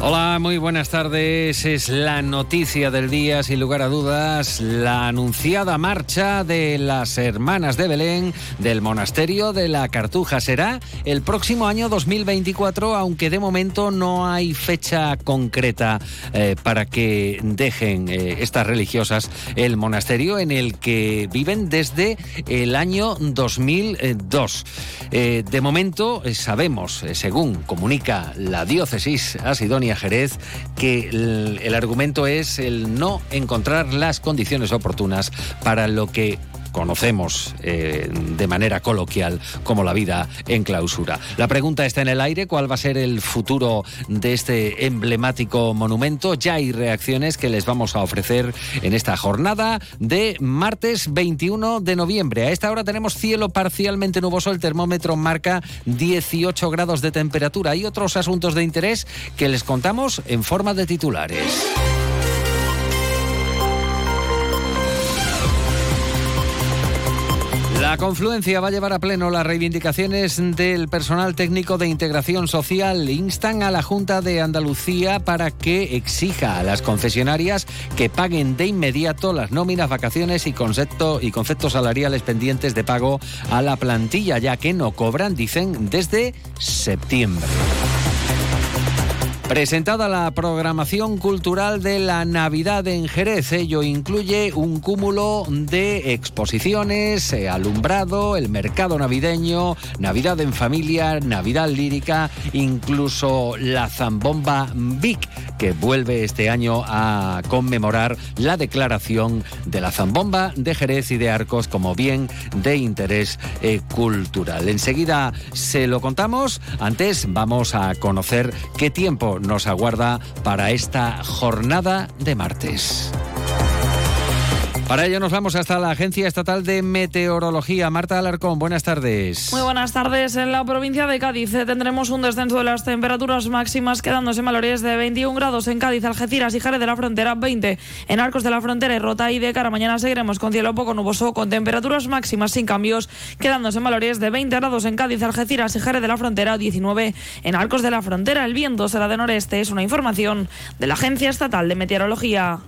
Hola, muy buenas tardes. Es la noticia del día, sin lugar a dudas, la anunciada marcha de las Hermanas de Belén del Monasterio de la Cartuja. Será el próximo año 2024, aunque de momento no hay fecha concreta eh, para que dejen eh, estas religiosas el monasterio en el que viven desde el año 2002. Eh, de momento sabemos, según comunica la diócesis asidonia, Jerez que el, argumento es el no encontrar las condiciones oportunas para lo que conocemos eh, de manera coloquial como la vida en clausura. La pregunta está en el aire, ¿cuál va a ser el futuro de este emblemático monumento? Ya hay reacciones que les vamos a ofrecer en esta jornada de martes 21 de noviembre. A esta hora tenemos cielo parcialmente nuboso, el termómetro marca 18 grados de temperatura y otros asuntos de interés que les contamos en forma de titulares. La confluencia va a llevar a pleno las reivindicaciones del personal técnico de integración social. Instan a la Junta de Andalucía para que exija a las concesionarias que paguen de inmediato las nóminas, vacaciones y, concepto, y conceptos salariales pendientes de pago a la plantilla, ya que no cobran, dicen, desde septiembre. Presentada la programación cultural de la Navidad en Jerez, ello incluye un cúmulo de exposiciones, eh, alumbrado, el mercado navideño, Navidad en familia, Navidad lírica, incluso la zambomba Vic, que vuelve este año a conmemorar la declaración de la zambomba de Jerez y de Arcos como bien de interés eh, cultural. Enseguida se lo contamos, antes vamos a conocer qué tiempo nos aguarda para esta jornada de martes. Para ello nos vamos hasta la Agencia Estatal de Meteorología. Marta Alarcón, buenas tardes. Muy buenas tardes. En la provincia de Cádiz eh, tendremos un descenso de las temperaturas máximas quedándose en valores de 21 grados en Cádiz, Algeciras y Jerez de la Frontera, 20 en Arcos de la Frontera y Rota y de cara mañana seguiremos con cielo poco nuboso con temperaturas máximas sin cambios quedándose en valores de 20 grados en Cádiz, Algeciras y Jerez de la Frontera, 19 en Arcos de la Frontera. El viento será de noreste. Es una información de la Agencia Estatal de Meteorología.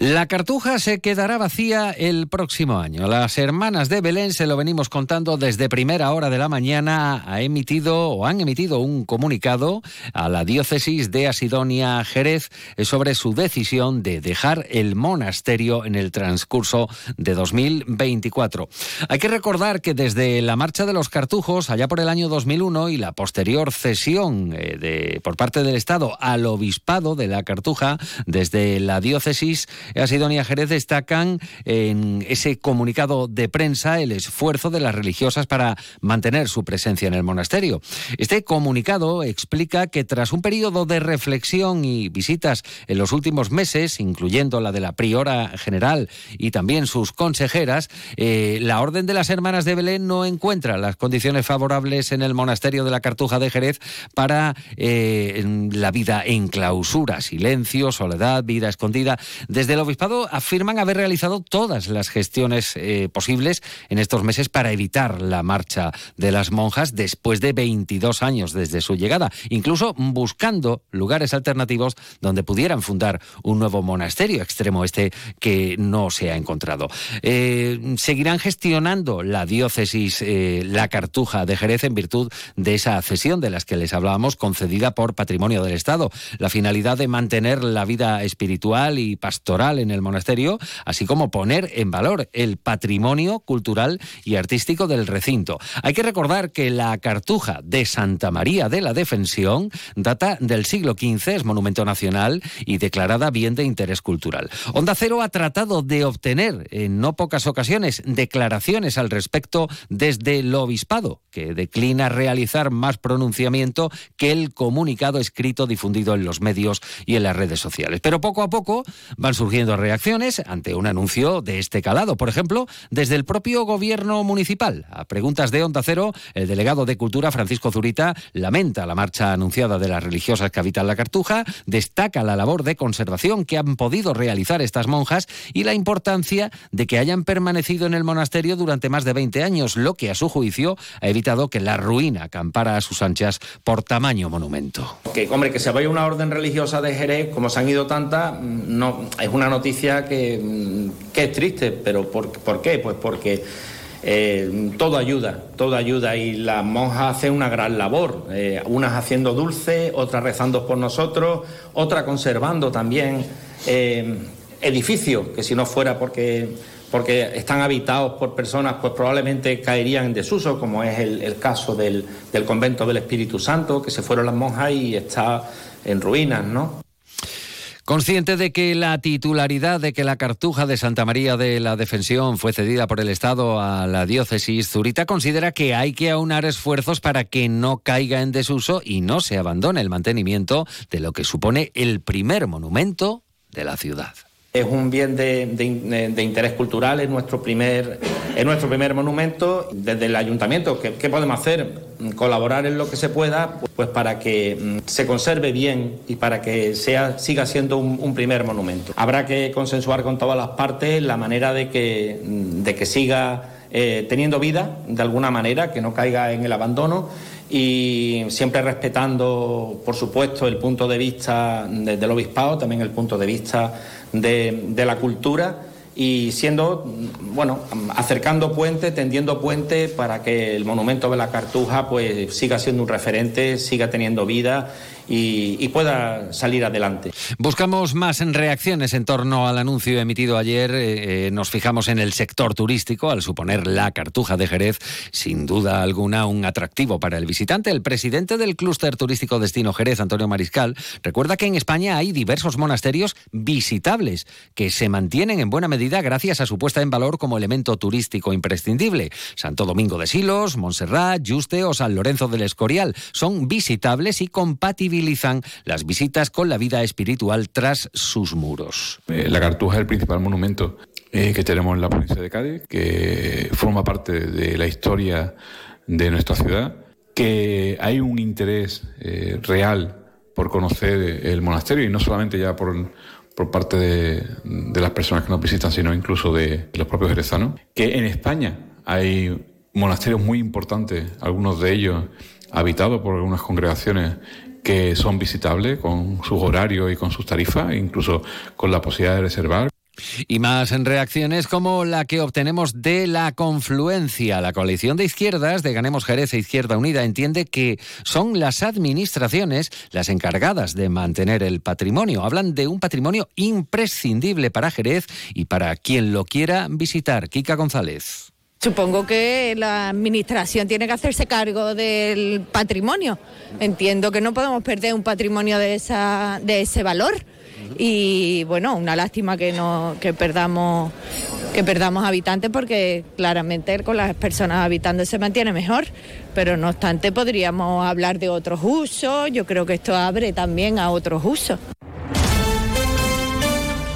La cartuja se quedará vacía el próximo año. Las hermanas de Belén, se lo venimos contando desde primera hora de la mañana, ha emitido o han emitido un comunicado a la diócesis de Asidonia Jerez sobre su decisión de dejar el monasterio en el transcurso de 2024. Hay que recordar que desde la marcha de los cartujos, allá por el año 2001 y la posterior cesión eh, de, por parte del Estado al obispado de la cartuja, desde la diócesis, Asidonia Jerez destacan en ese comunicado de prensa el esfuerzo de las religiosas para mantener su presencia en el monasterio. Este comunicado explica que tras un periodo de reflexión y visitas en los últimos meses, incluyendo la de la priora general y también sus consejeras, eh, la Orden de las Hermanas de Belén no encuentra las condiciones favorables en el monasterio de la Cartuja de Jerez para eh, la vida en clausura, silencio, soledad, vida escondida. Desde el obispado afirman haber realizado todas las gestiones eh, posibles en estos meses para evitar la marcha de las monjas después de 22 años desde su llegada, incluso buscando lugares alternativos donde pudieran fundar un nuevo monasterio extremo este que no se ha encontrado. Eh, seguirán gestionando la diócesis eh, La Cartuja de Jerez en virtud de esa cesión de las que les hablábamos concedida por Patrimonio del Estado. La finalidad de mantener la vida espiritual y pastoral en el monasterio, así como poner en valor el patrimonio cultural y artístico del recinto. Hay que recordar que la cartuja de Santa María de la Defensión data del siglo XV, es monumento nacional y declarada bien de interés cultural. Onda Cero ha tratado de obtener en no pocas ocasiones declaraciones al respecto desde el obispado, que declina realizar más pronunciamiento que el comunicado escrito difundido en los medios y en las redes sociales. Pero poco a poco van surgiendo reacciones ante un anuncio de este calado. Por ejemplo, desde el propio gobierno municipal. A preguntas de Onda Cero, el delegado de Cultura, Francisco Zurita, lamenta la marcha anunciada de las religiosas que habitan la Cartuja, destaca la labor de conservación que han podido realizar estas monjas y la importancia de que hayan permanecido en el monasterio durante más de 20 años, lo que a su juicio ha evitado que la ruina campara a sus anchas por tamaño monumento. Que, hombre, que se vaya una orden religiosa de Jerez, como se han ido tantas, no, es una noticia que, que es triste, pero ¿por, ¿por qué? Pues porque eh, todo ayuda, todo ayuda y las monjas hacen una gran labor, eh, unas haciendo dulce, otras rezando por nosotros, otras conservando también eh, edificios, que si no fuera porque, porque están habitados por personas, pues probablemente caerían en desuso, como es el, el caso del, del convento del Espíritu Santo, que se fueron las monjas y está en ruinas, ¿no? Consciente de que la titularidad de que la cartuja de Santa María de la Defensión fue cedida por el Estado a la diócesis, Zurita considera que hay que aunar esfuerzos para que no caiga en desuso y no se abandone el mantenimiento de lo que supone el primer monumento de la ciudad. Es un bien de, de, interés cultural, es nuestro primer, es nuestro primer monumento. Desde el ayuntamiento, ¿qué, ¿qué, podemos hacer? Colaborar en lo que se pueda, pues para que mm, se conserve bien y para que sea, siga siendo un, primer monumento. Habrá que consensuar con todas las partes la manera de que, mm, de que siga eh, teniendo vida, de alguna manera, que no caiga en el abandono y siempre respetando, por supuesto, el punto de vista de, del obispado, también el punto de vista de, la cultura y siendo, bueno, acercando puente, tendiendo puente para que el monumento de la Cartuja pues siga siendo un referente, siga teniendo vida y, pueda salir adelante. Buscamos más reacciones en torno al anuncio emitido ayer. Eh, nos fijamos en el sector turístico, al suponer la Cartuja de Jerez, sin duda alguna un atractivo para el visitante. El presidente del clúster turístico Destino Jerez, Antonio Mariscal, recuerda que en España hay diversos monasterios visitables que se mantienen en buena medida gracias a su puesta en valor como elemento turístico imprescindible. Santo Domingo de Silos, Montserrat, Yuste o San Lorenzo del Escorial son visitables y compatibles las visitas con la vida espiritual tras sus muros. Eh, la Cartuja es el principal monumento eh, que tenemos en la provincia de Cádiz, que forma parte de la historia de nuestra ciudad, que hay un interés eh, real por conocer el monasterio y no solamente ya por, por parte de, de, las personas que nos visitan, sino incluso de los propios jerezanos, que en España hay monasterios muy importantes, algunos de ellos habitados por algunas congregaciones que son visitables con sus horarios y con sus tarifas, incluso con la posibilidad de reservar. Y más en reacciones como la que obtenemos de la confluencia. La coalición de izquierdas de Ganemos Jerez e Izquierda Unida entiende que son las administraciones las encargadas de mantener el patrimonio. Hablan de un patrimonio imprescindible para Jerez y para quien lo quiera visitar. Kika González. Supongo que la administración tiene que hacerse cargo del patrimonio. Entiendo que no podemos perder un patrimonio de, esa, de ese valor. Y bueno, una lástima que no que perdamos que perdamos habitantes porque claramente con las personas habitando se mantiene mejor, pero no obstante podríamos hablar de otros usos, yo creo que esto abre también a otros usos.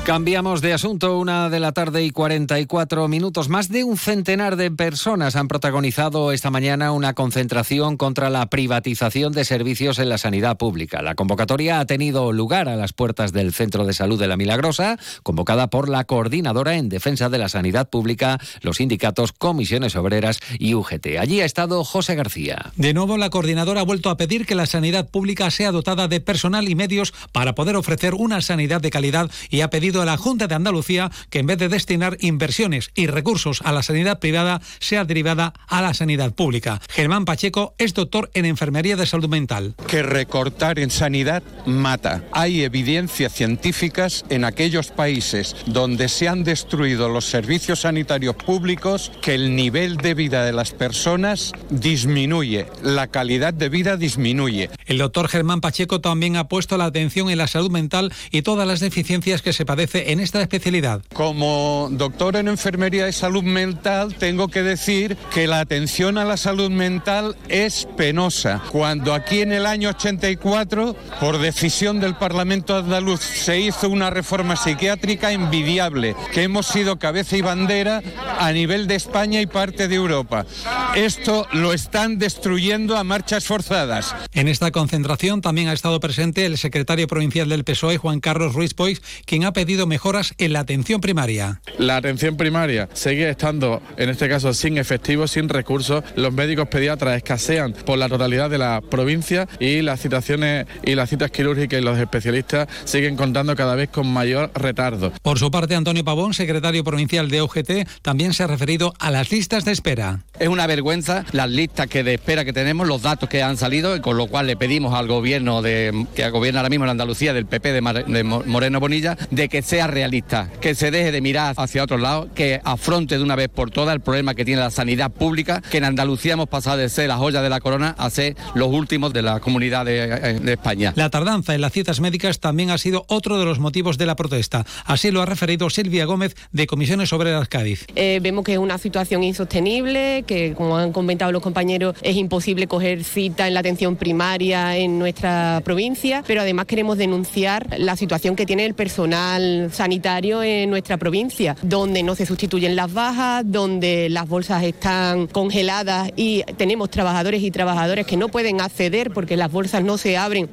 Cambiamos de asunto, una de la tarde y 44 minutos. Más de un centenar de personas han protagonizado esta mañana una concentración contra la privatización de servicios en la sanidad pública. La convocatoria ha tenido lugar a las puertas del Centro de Salud de la Milagrosa, convocada por la Coordinadora en Defensa de la Sanidad Pública, los sindicatos, comisiones obreras y UGT. Allí ha estado José García. De nuevo, la coordinadora ha vuelto a pedir que la sanidad pública sea dotada de personal y medios para poder ofrecer una sanidad de calidad y ha pedido a la Junta de Andalucía que en vez de destinar inversiones y recursos a la sanidad privada, sea derivada a la sanidad pública. Germán Pacheco es doctor en Enfermería de Salud Mental. Que recortar en sanidad mata. Hay evidencias científicas en aquellos países donde se han destruido los servicios sanitarios públicos que el nivel de vida de las personas disminuye, la calidad de vida disminuye. El doctor Germán Pacheco también ha puesto la atención en la salud mental y todas las deficiencias que se padecen ofrece en esta especialidad. Como doctor en enfermería y salud mental, tengo que decir que la atención a la salud mental es penosa. Cuando aquí en el año 84, por decisión del Parlamento andaluz, se hizo una reforma psiquiátrica envidiable, que hemos sido cabeza y bandera a nivel de España y parte de Europa. Esto lo están destruyendo a marchas forzadas. En esta concentración también ha estado presente el secretario provincial del PSOE, Juan Carlos Ruiz Poix, quien ha pedido mejoras en la atención primaria. La atención primaria sigue estando, en este caso, sin efectivos, sin recursos. Los médicos pediatras escasean por la totalidad de la provincia y las citaciones y las citas quirúrgicas y los especialistas siguen contando cada vez con mayor retardo. Por su parte, Antonio Pavón, secretario provincial de OGT, también se ha referido a las listas de espera. Es una vergüenza las listas que de espera que tenemos, los datos que han salido, con lo cual le pedimos al gobierno de, que gobierna ahora mismo en Andalucía del PP de, de Moreno Bonilla de que sea realista, que se deje de mirar hacia otro lado, que afronte de una vez por todas el problema que tiene la sanidad pública, que en Andalucía hemos pasado de ser la joya de la corona a ser los últimos de la comunidad de, eh, de España. La tardanza en las citas médicas también ha sido otro de los motivos de la protesta. Así lo ha referido Silvia Gómez de Comisiones Obreras Cádiz. Eh, vemos que es una situación insostenible, que como han comentado los compañeros, es imposible coger cita en la atención primaria en nuestra provincia, pero además queremos denunciar la situación que tiene el personal sanitario en nuestra provincia, donde no se sustituyen las bajas, donde las bolsas están congeladas y tenemos trabajadores y trabajadoras que no pueden acceder porque las bolsas no se abren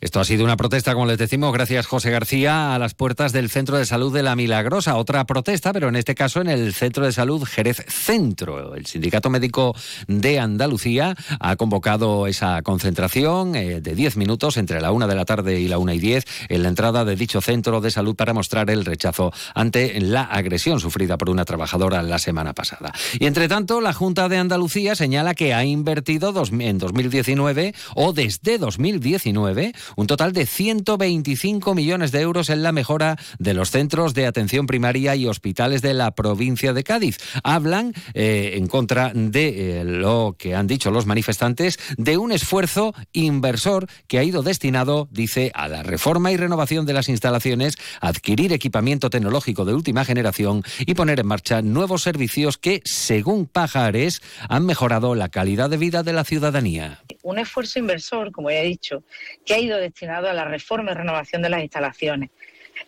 esto ha sido una protesta, como les decimos, gracias José García, a las puertas del Centro de Salud de La Milagrosa. Otra protesta, pero en este caso en el Centro de Salud Jerez Centro. El Sindicato Médico de Andalucía ha convocado esa concentración eh, de 10 minutos entre la una de la tarde y la una y 10 en la entrada de dicho centro de salud para mostrar el rechazo ante la agresión sufrida por una trabajadora la semana pasada. Y entre tanto, la Junta de Andalucía señala que ha invertido en 2019 o desde 2019 un total de 125 millones de euros en la mejora de los centros de atención primaria y hospitales de la provincia de Cádiz. Hablan eh, en contra de eh, lo que han dicho los manifestantes de un esfuerzo inversor que ha ido destinado, dice, a la reforma y renovación de las instalaciones, adquirir equipamiento tecnológico de última generación y poner en marcha nuevos servicios que, según Pajares, han mejorado la calidad de vida de la ciudadanía. Un esfuerzo inversor, como ya he dicho, que ha ido destinado a la reforma y renovación de las instalaciones.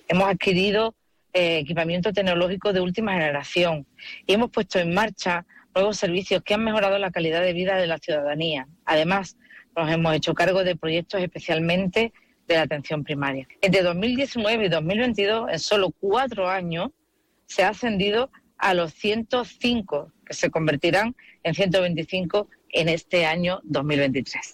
Hemos adquirido eh, equipamiento tecnológico de última generación y hemos puesto en marcha nuevos servicios que han mejorado la calidad de vida de la ciudadanía. Además, nos hemos hecho cargo de proyectos especialmente de la atención primaria. Entre 2019 y 2022, en solo cuatro años, se ha ascendido a los 105, que se convertirán en 125 en este año 2023.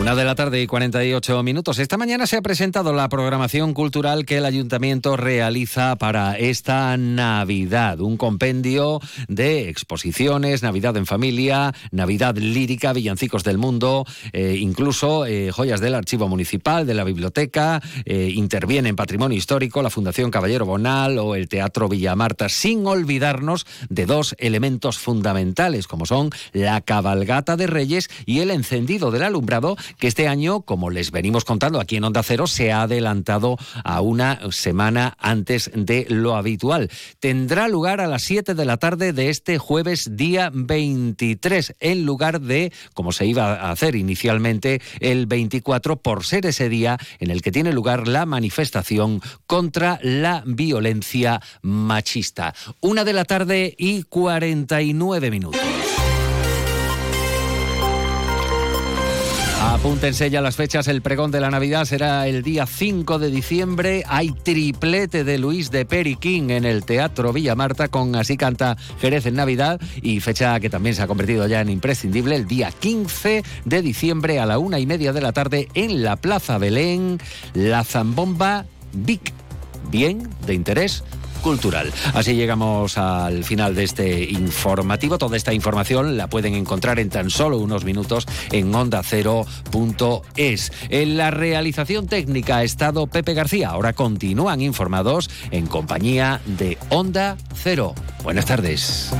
Una de la tarde y 48 minutos. Esta mañana se ha presentado la programación cultural que el ayuntamiento realiza para esta Navidad. Un compendio de exposiciones, Navidad en familia, Navidad lírica, villancicos del mundo, eh, incluso eh, joyas del archivo municipal, de la biblioteca. Eh, interviene en patrimonio histórico la Fundación Caballero Bonal o el Teatro Villamarta, sin olvidarnos de dos elementos fundamentales, como son la cabalgata de Reyes y el encendido del alumbrado que este año, como les venimos contando aquí en Onda Cero, se ha adelantado a una semana antes de lo habitual. Tendrá lugar a las 7 de la tarde de este jueves día 23, en lugar de, como se iba a hacer inicialmente, el 24, por ser ese día en el que tiene lugar la manifestación contra la violencia machista. Una de la tarde y 49 minutos. Apúntense ya las fechas. El pregón de la Navidad será el día 5 de diciembre. Hay triplete de Luis de Periquín en el Teatro Villa Marta con Así canta Jerez en Navidad y fecha que también se ha convertido ya en imprescindible el día 15 de diciembre a la una y media de la tarde en la Plaza Belén. La Zambomba Vic. Bien, de interés cultural. Así llegamos al final de este informativo. Toda esta información la pueden encontrar en tan solo unos minutos en ondacero.es. En la realización técnica ha estado Pepe García. Ahora continúan informados en compañía de Onda Cero. Buenas tardes.